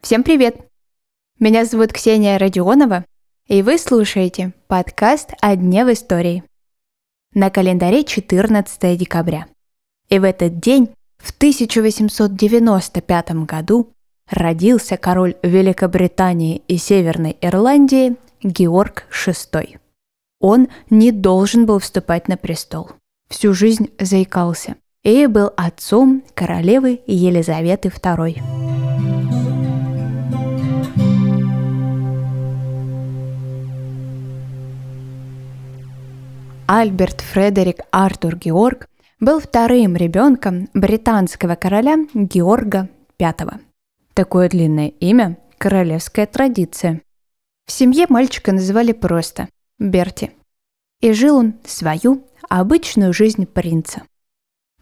Всем привет! Меня зовут Ксения Родионова, и вы слушаете подкаст «О дне в истории». На календаре 14 декабря. И в этот день, в 1895 году, родился король Великобритании и Северной Ирландии Георг VI. Он не должен был вступать на престол. Всю жизнь заикался и был отцом королевы Елизаветы II. Альберт Фредерик Артур Георг был вторым ребенком британского короля Георга V. Такое длинное имя – королевская традиция. В семье мальчика называли просто Берти. И жил он свою обычную жизнь принца.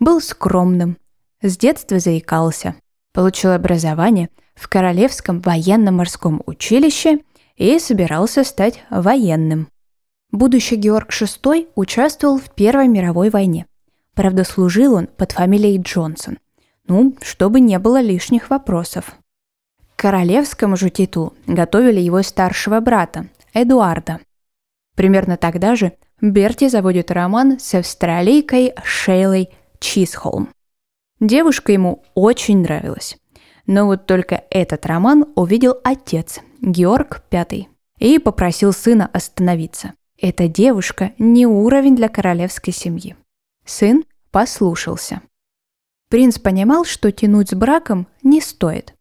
Был скромным, с детства заикался, получил образование в Королевском военно-морском училище и собирался стать военным. Будущий Георг VI участвовал в Первой мировой войне. Правда, служил он под фамилией Джонсон. Ну, чтобы не было лишних вопросов. К королевскому же титулу готовили его старшего брата, Эдуарда. Примерно тогда же Берти заводит роман с австралийкой Шейлой Чисхолм. Девушка ему очень нравилась. Но вот только этот роман увидел отец, Георг V, и попросил сына остановиться. Эта девушка не уровень для королевской семьи. Сын послушался. Принц понимал, что тянуть с браком не стоит.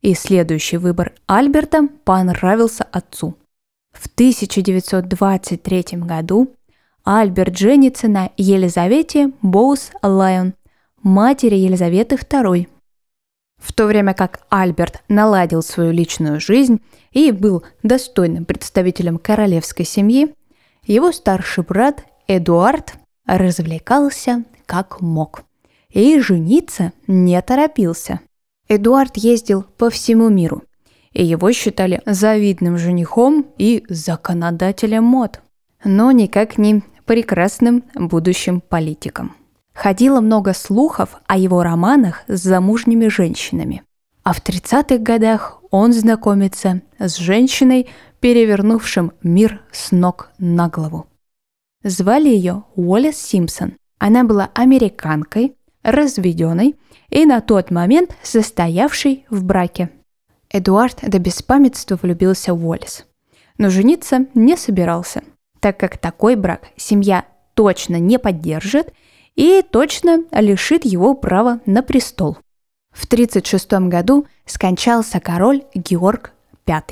И следующий выбор Альберта понравился отцу. В 1923 году Альберт женится на Елизавете Боус Лайон, матери Елизаветы II. В то время как Альберт наладил свою личную жизнь и был достойным представителем королевской семьи, его старший брат Эдуард развлекался как мог и жениться не торопился. Эдуард ездил по всему миру, и его считали завидным женихом и законодателем мод, но никак не прекрасным будущим политиком. Ходило много слухов о его романах с замужними женщинами. А в 30-х годах он знакомится с женщиной, перевернувшим мир с ног на голову. Звали ее Уоллес Симпсон. Она была американкой, разведенной и на тот момент состоявшей в браке. Эдуард до беспамятства влюбился в Уоллес, но жениться не собирался – так как такой брак семья точно не поддержит и точно лишит его права на престол. В 1936 году скончался король Георг V,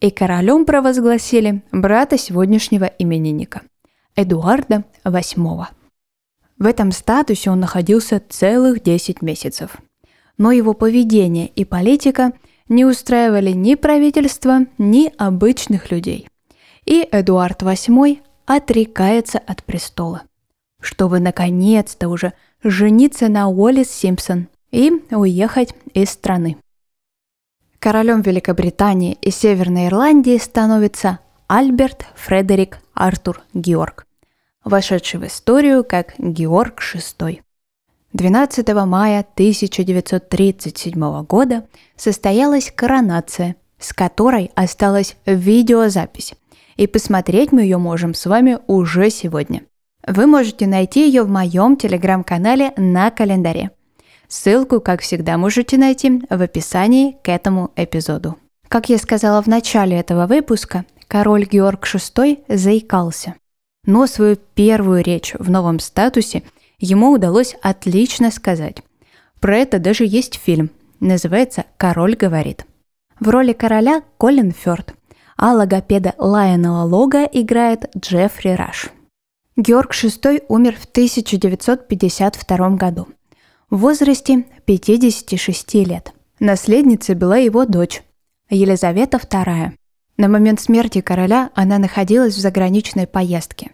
и королем провозгласили брата сегодняшнего именинника – Эдуарда VIII. В этом статусе он находился целых 10 месяцев. Но его поведение и политика не устраивали ни правительство, ни обычных людей – и Эдуард VIII отрекается от престола, чтобы наконец-то уже жениться на Уоллес Симпсон и уехать из страны. Королем Великобритании и Северной Ирландии становится Альберт Фредерик Артур Георг, вошедший в историю как Георг VI. 12 мая 1937 года состоялась коронация, с которой осталась видеозапись – и посмотреть мы ее можем с вами уже сегодня. Вы можете найти ее в моем телеграм-канале на календаре. Ссылку, как всегда, можете найти в описании к этому эпизоду. Как я сказала в начале этого выпуска, король Георг VI заикался. Но свою первую речь в новом статусе ему удалось отлично сказать. Про это даже есть фильм. Называется «Король говорит». В роли короля Колин Фёрд а логопеда Лайонела Лога играет Джеффри Раш. Георг VI умер в 1952 году в возрасте 56 лет. Наследницей была его дочь Елизавета II. На момент смерти короля она находилась в заграничной поездке.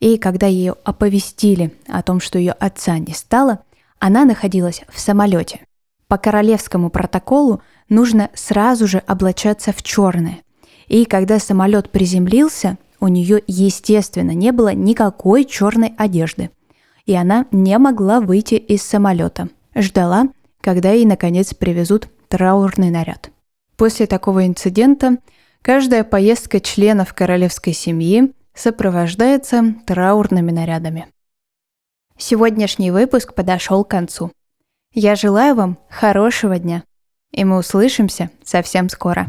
И когда ее оповестили о том, что ее отца не стало, она находилась в самолете. По королевскому протоколу нужно сразу же облачаться в черное, и когда самолет приземлился, у нее, естественно, не было никакой черной одежды. И она не могла выйти из самолета. Ждала, когда ей наконец привезут траурный наряд. После такого инцидента каждая поездка членов королевской семьи сопровождается траурными нарядами. Сегодняшний выпуск подошел к концу. Я желаю вам хорошего дня, и мы услышимся совсем скоро.